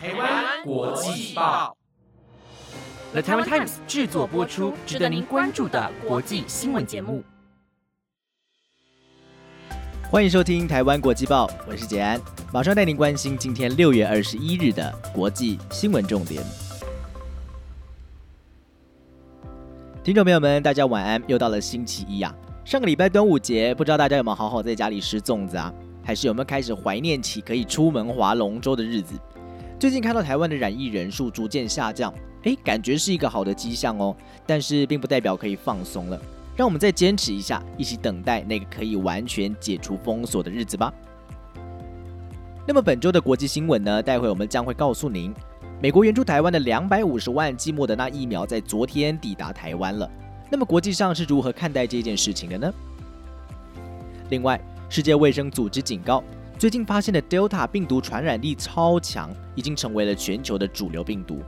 台湾国际报，The Taiwan Times 制作播出，值得您关注的国际新闻节目。欢迎收听台湾国际报，我是杰安，马上带您关心今天六月二十一日的国际新闻重点。听众朋友们，大家晚安！又到了星期一啊，上个礼拜端午节，不知道大家有没有好好在家里吃粽子啊？还是有没有开始怀念起可以出门划龙舟的日子？最近看到台湾的染疫人数逐渐下降，哎，感觉是一个好的迹象哦。但是并不代表可以放松了，让我们再坚持一下，一起等待那个可以完全解除封锁的日子吧。那么本周的国际新闻呢？待会我们将会告诉您。美国援助台湾的两百五十万剂莫德纳疫苗在昨天抵达台湾了。那么国际上是如何看待这件事情的呢？另外，世界卫生组织警告，最近发现的 Delta 病毒传染力超强，已经成为了全球的主流病毒。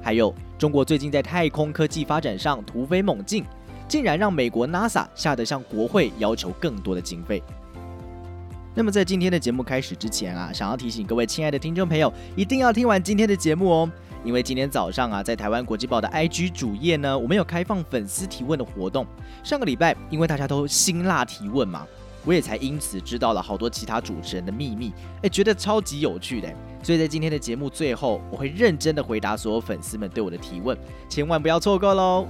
还有，中国最近在太空科技发展上突飞猛进，竟然让美国 NASA 吓得向国会要求更多的经费。那么在今天的节目开始之前啊，想要提醒各位亲爱的听众朋友，一定要听完今天的节目哦，因为今天早上啊，在台湾国际报的 IG 主页呢，我们有开放粉丝提问的活动。上个礼拜因为大家都辛辣提问嘛，我也才因此知道了好多其他主持人的秘密，哎，觉得超级有趣的。所以在今天的节目最后，我会认真的回答所有粉丝们对我的提问，千万不要错过喽。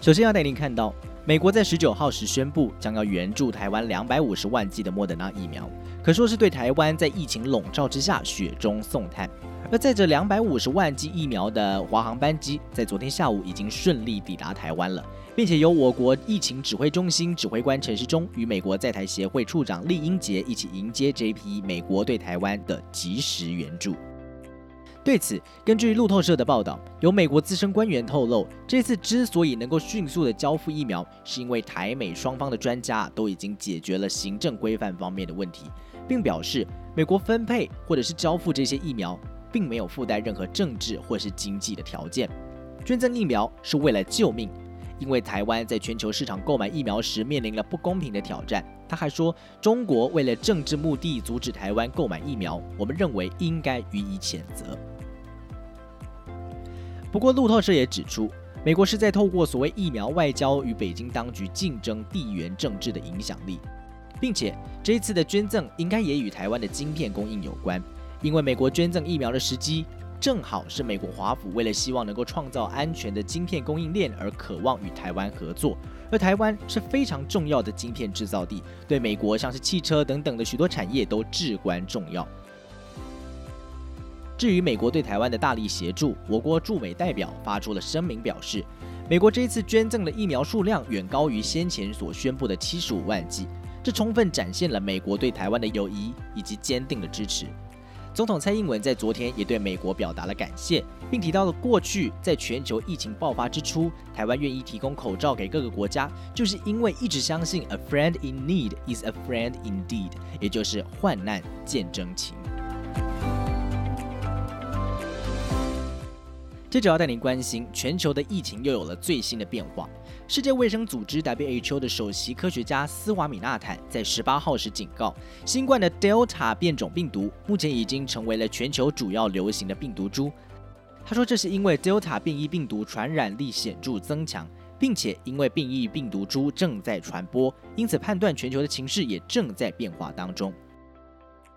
首先要带您看到，美国在十九号时宣布将要援助台湾两百五十万剂的莫德纳疫苗，可说是对台湾在疫情笼罩之下雪中送炭。而在这两百五十万剂疫苗的华航班机，在昨天下午已经顺利抵达台湾了，并且由我国疫情指挥中心指挥官陈时中与美国在台协会处长厉英杰一起迎接这批美国对台湾的及时援助。对此，根据路透社的报道，有美国资深官员透露，这次之所以能够迅速的交付疫苗，是因为台美双方的专家都已经解决了行政规范方面的问题，并表示美国分配或者是交付这些疫苗，并没有附带任何政治或是经济的条件。捐赠疫苗是为了救命，因为台湾在全球市场购买疫苗时面临了不公平的挑战。他还说，中国为了政治目的阻止台湾购买疫苗，我们认为应该予以谴责。不过，路透社也指出，美国是在透过所谓疫苗外交与北京当局竞争地缘政治的影响力，并且这一次的捐赠应该也与台湾的晶片供应有关，因为美国捐赠疫苗的时机正好是美国华府为了希望能够创造安全的晶片供应链而渴望与台湾合作，而台湾是非常重要的晶片制造地，对美国像是汽车等等的许多产业都至关重要。至于美国对台湾的大力协助，我国驻美代表发出了声明，表示美国这次捐赠的疫苗数量远高于先前所宣布的七十五万剂，这充分展现了美国对台湾的友谊以及坚定的支持。总统蔡英文在昨天也对美国表达了感谢，并提到了过去在全球疫情爆发之初，台湾愿意提供口罩给各个国家，就是因为一直相信 “a friend in need is a friend indeed”，也就是患难见真情。接着要带您关心，全球的疫情又有了最新的变化。世界卫生组织 WHO 的首席科学家斯瓦米纳坦在十八号时警告，新冠的 Delta 变种病毒目前已经成为了全球主要流行的病毒株。他说，这是因为 Delta 变异病毒传染力显著增强，并且因为变异病毒株正在传播，因此判断全球的情势也正在变化当中。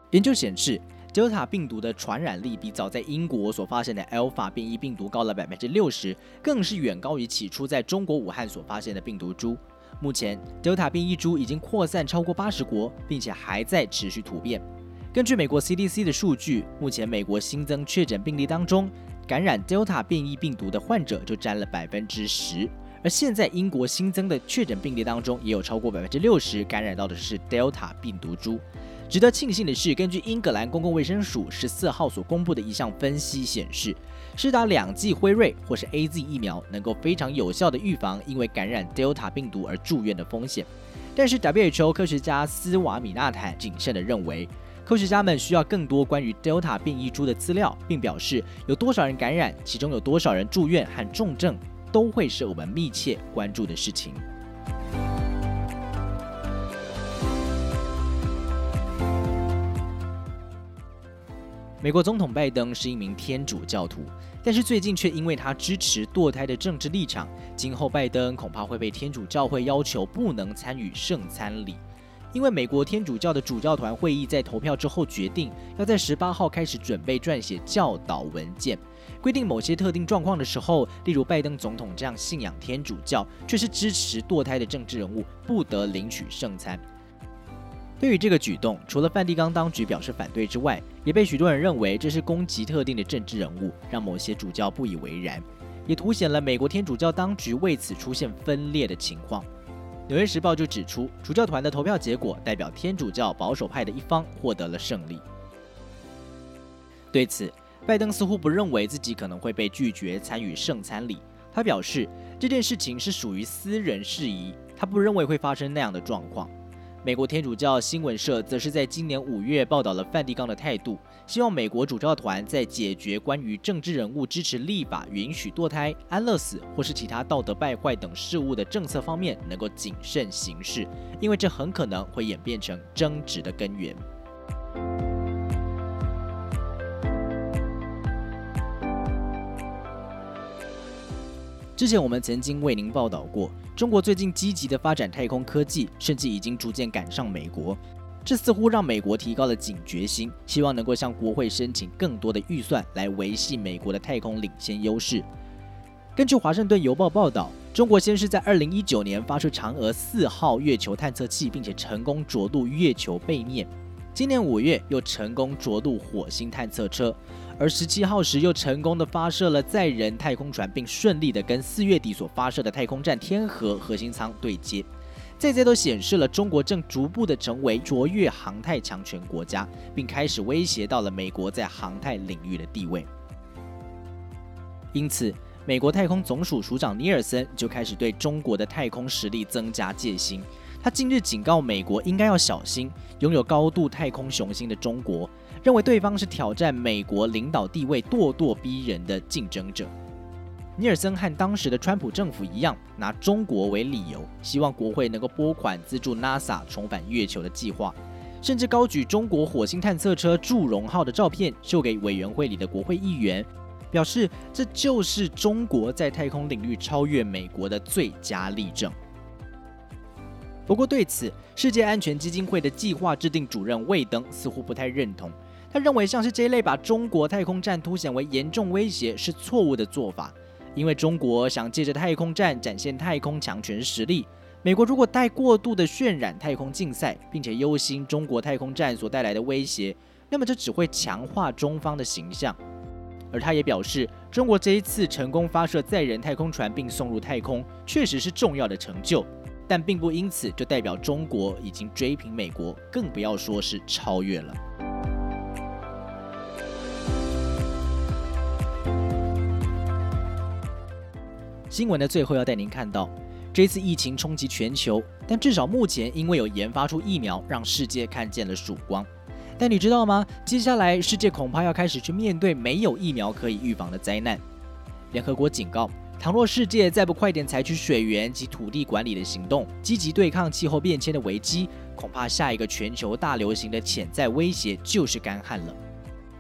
研究显示。Delta 病毒的传染力比早在英国所发现的 Alpha 变异病毒高了百分之六十，更是远高于起初在中国武汉所发现的病毒株。目前，Delta 变异株已经扩散超过八十国，并且还在持续突变。根据美国 CDC 的数据，目前美国新增确诊病例当中，感染 Delta 变异病毒的患者就占了百分之十。而现在英国新增的确诊病例当中，也有超过百分之六十感染到的是 Delta 病毒株。值得庆幸的是，根据英格兰公共卫生署十四号所公布的一项分析显示，施打两剂辉瑞或是 A Z 疫苗能够非常有效的预防因为感染 Delta 病毒而住院的风险。但是 WHO 科学家斯瓦米纳坦谨慎地认为，科学家们需要更多关于 Delta 变异株的资料，并表示有多少人感染，其中有多少人住院和重症，都会是我们密切关注的事情。美国总统拜登是一名天主教徒，但是最近却因为他支持堕胎的政治立场，今后拜登恐怕会被天主教会要求不能参与圣餐礼。因为美国天主教的主教团会议在投票之后决定，要在十八号开始准备撰写教导文件，规定某些特定状况的时候，例如拜登总统这样信仰天主教却是支持堕胎的政治人物，不得领取圣餐。对于这个举动，除了梵蒂冈当局表示反对之外，也被许多人认为这是攻击特定的政治人物，让某些主教不以为然，也凸显了美国天主教当局为此出现分裂的情况。纽约时报就指出，主教团的投票结果代表天主教保守派的一方获得了胜利。对此，拜登似乎不认为自己可能会被拒绝参与圣餐礼，他表示这件事情是属于私人事宜，他不认为会发生那样的状况。美国天主教新闻社则是在今年五月报道了梵蒂冈的态度，希望美国主教团在解决关于政治人物支持立法允许堕胎、安乐死或是其他道德败坏等事务的政策方面能够谨慎行事，因为这很可能会演变成争执的根源。之前我们曾经为您报道过，中国最近积极的发展太空科技，甚至已经逐渐赶上美国。这似乎让美国提高了警觉心，希望能够向国会申请更多的预算来维系美国的太空领先优势。根据《华盛顿邮报》报道，中国先是在2019年发射嫦娥四号月球探测器，并且成功着陆月球背面。今年五月又成功着陆火星探测车。而十七号时又成功的发射了载人太空船，并顺利的跟四月底所发射的太空站天河核心舱对接，这些都显示了中国正逐步的成为卓越航太强权国家，并开始威胁到了美国在航太领域的地位。因此，美国太空总署署长尼尔森就开始对中国的太空实力增加戒心。他近日警告美国应该要小心拥有高度太空雄心的中国。认为对方是挑战美国领导地位、咄咄逼人的竞争者。尼尔森和当时的川普政府一样，拿中国为理由，希望国会能够拨款资助 NASA 重返月球的计划，甚至高举中国火星探测车“祝融号”的照片秀给委员会里的国会议员，表示这就是中国在太空领域超越美国的最佳例证。不过，对此，世界安全基金会的计划制定主任魏登似乎不太认同。他认为，像是这一类把中国太空站凸显为严重威胁是错误的做法，因为中国想借着太空站展现太空强权实力。美国如果带过度的渲染太空竞赛，并且忧心中国太空站所带来的威胁，那么这只会强化中方的形象。而他也表示，中国这一次成功发射载人太空船并送入太空，确实是重要的成就，但并不因此就代表中国已经追平美国，更不要说是超越了。新闻的最后要带您看到，这次疫情冲击全球，但至少目前因为有研发出疫苗，让世界看见了曙光。但你知道吗？接下来世界恐怕要开始去面对没有疫苗可以预防的灾难。联合国警告，倘若世界再不快点采取水源及土地管理的行动，积极对抗气候变迁的危机，恐怕下一个全球大流行的潜在威胁就是干旱了。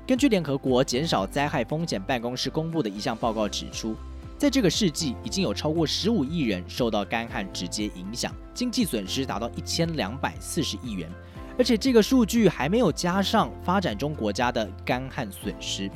根据联合国减少灾害风险办公室公布的一项报告指出。在这个世纪，已经有超过十五亿人受到干旱直接影响，经济损失达到一千两百四十亿元，而且这个数据还没有加上发展中国家的干旱损失。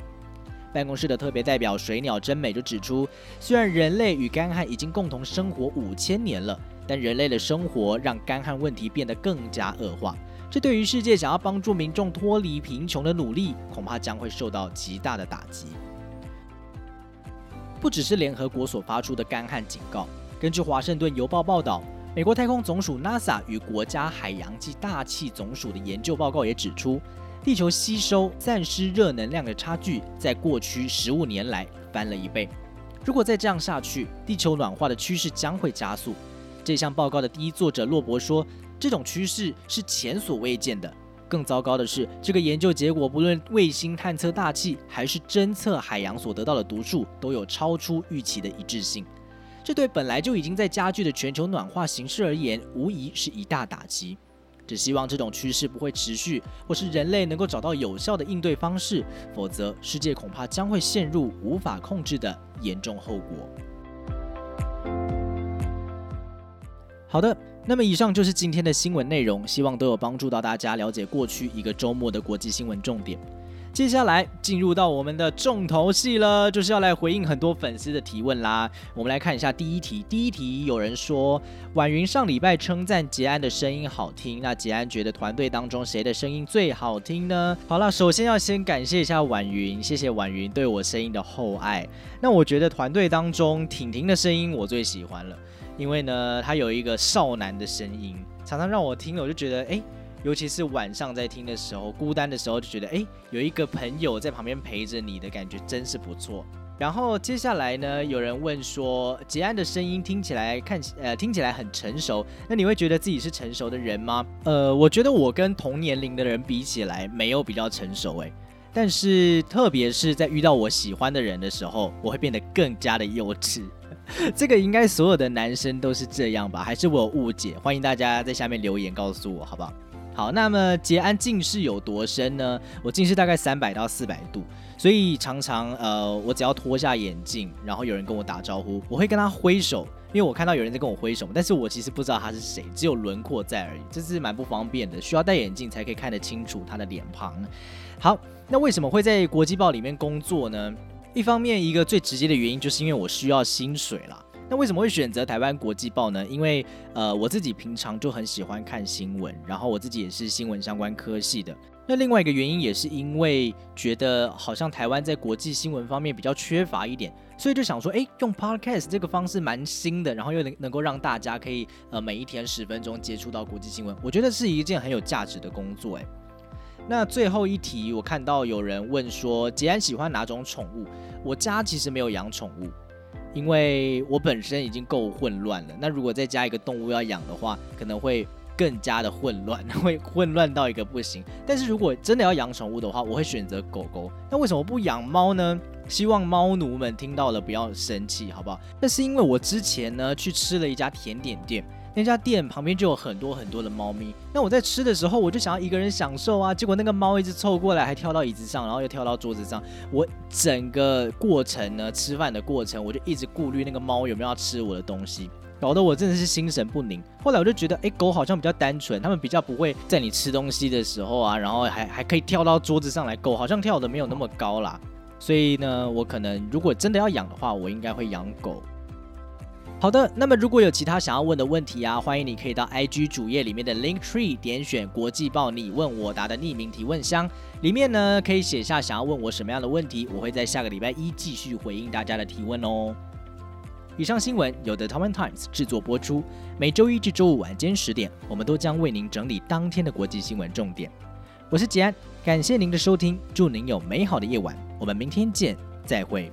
办公室的特别代表水鸟真美就指出，虽然人类与干旱已经共同生活五千年了，但人类的生活让干旱问题变得更加恶化，这对于世界想要帮助民众脱离贫穷的努力，恐怕将会受到极大的打击。不只是联合国所发出的干旱警告，根据《华盛顿邮报》报道，美国太空总署 NASA 与国家海洋及大气总署的研究报告也指出，地球吸收散失热能量的差距在过去十五年来翻了一倍。如果再这样下去，地球暖化的趋势将会加速。这项报告的第一作者洛伯说，这种趋势是前所未见的。更糟糕的是，这个研究结果不论卫星探测大气，还是侦测海洋所得到的读数，都有超出预期的一致性。这对本来就已经在加剧的全球暖化形势而言，无疑是一大打击。只希望这种趋势不会持续，或是人类能够找到有效的应对方式，否则世界恐怕将会陷入无法控制的严重后果。好的，那么以上就是今天的新闻内容，希望都有帮助到大家了解过去一个周末的国际新闻重点。接下来进入到我们的重头戏了，就是要来回应很多粉丝的提问啦。我们来看一下第一题。第一题有人说，婉云上礼拜称赞杰安的声音好听，那杰安觉得团队当中谁的声音最好听呢？好了，首先要先感谢一下婉云，谢谢婉云对我声音的厚爱。那我觉得团队当中婷婷的声音我最喜欢了，因为呢，他有一个少男的声音，常常让我听了我就觉得，哎。尤其是晚上在听的时候，孤单的时候，就觉得哎，有一个朋友在旁边陪着你的感觉真是不错。然后接下来呢，有人问说，杰安的声音听起来看起呃听起来很成熟，那你会觉得自己是成熟的人吗？呃，我觉得我跟同年龄的人比起来，没有比较成熟哎，但是特别是在遇到我喜欢的人的时候，我会变得更加的幼稚。这个应该所有的男生都是这样吧？还是我有误解？欢迎大家在下面留言告诉我，好不好？好，那么杰安近视有多深呢？我近视大概三百到四百度，所以常常呃，我只要脱下眼镜，然后有人跟我打招呼，我会跟他挥手，因为我看到有人在跟我挥手，但是我其实不知道他是谁，只有轮廓在而已，这是蛮不方便的，需要戴眼镜才可以看得清楚他的脸庞。好，那为什么会在国际报里面工作呢？一方面，一个最直接的原因就是因为我需要薪水啦。那为什么会选择台湾国际报呢？因为呃，我自己平常就很喜欢看新闻，然后我自己也是新闻相关科系的。那另外一个原因也是因为觉得好像台湾在国际新闻方面比较缺乏一点，所以就想说，哎，用 podcast 这个方式蛮新的，然后又能能够让大家可以呃每一天十分钟接触到国际新闻，我觉得是一件很有价值的工作。哎，那最后一题，我看到有人问说，杰安喜欢哪种宠物？我家其实没有养宠物。因为我本身已经够混乱了，那如果再加一个动物要养的话，可能会更加的混乱，会混乱到一个不行。但是如果真的要养宠物的话，我会选择狗狗。那为什么不养猫呢？希望猫奴们听到了不要生气，好不好？那是因为我之前呢去吃了一家甜点店。那家店旁边就有很多很多的猫咪，那我在吃的时候，我就想要一个人享受啊，结果那个猫一直凑过来，还跳到椅子上，然后又跳到桌子上。我整个过程呢，吃饭的过程，我就一直顾虑那个猫有没有要吃我的东西，搞得我真的是心神不宁。后来我就觉得，哎，狗好像比较单纯，它们比较不会在你吃东西的时候啊，然后还还可以跳到桌子上来。狗好像跳的没有那么高啦，所以呢，我可能如果真的要养的话，我应该会养狗。好的，那么如果有其他想要问的问题啊，欢迎你可以到 IG 主页里面的 Link Tree 点选国际报你问我答的匿名提问箱，里面呢可以写下想要问我什么样的问题，我会在下个礼拜一继续回应大家的提问哦。以上新闻由 The t o m a n Times 制作播出，每周一至周五晚间十点，我们都将为您整理当天的国际新闻重点。我是吉安，感谢您的收听，祝您有美好的夜晚，我们明天见，再会。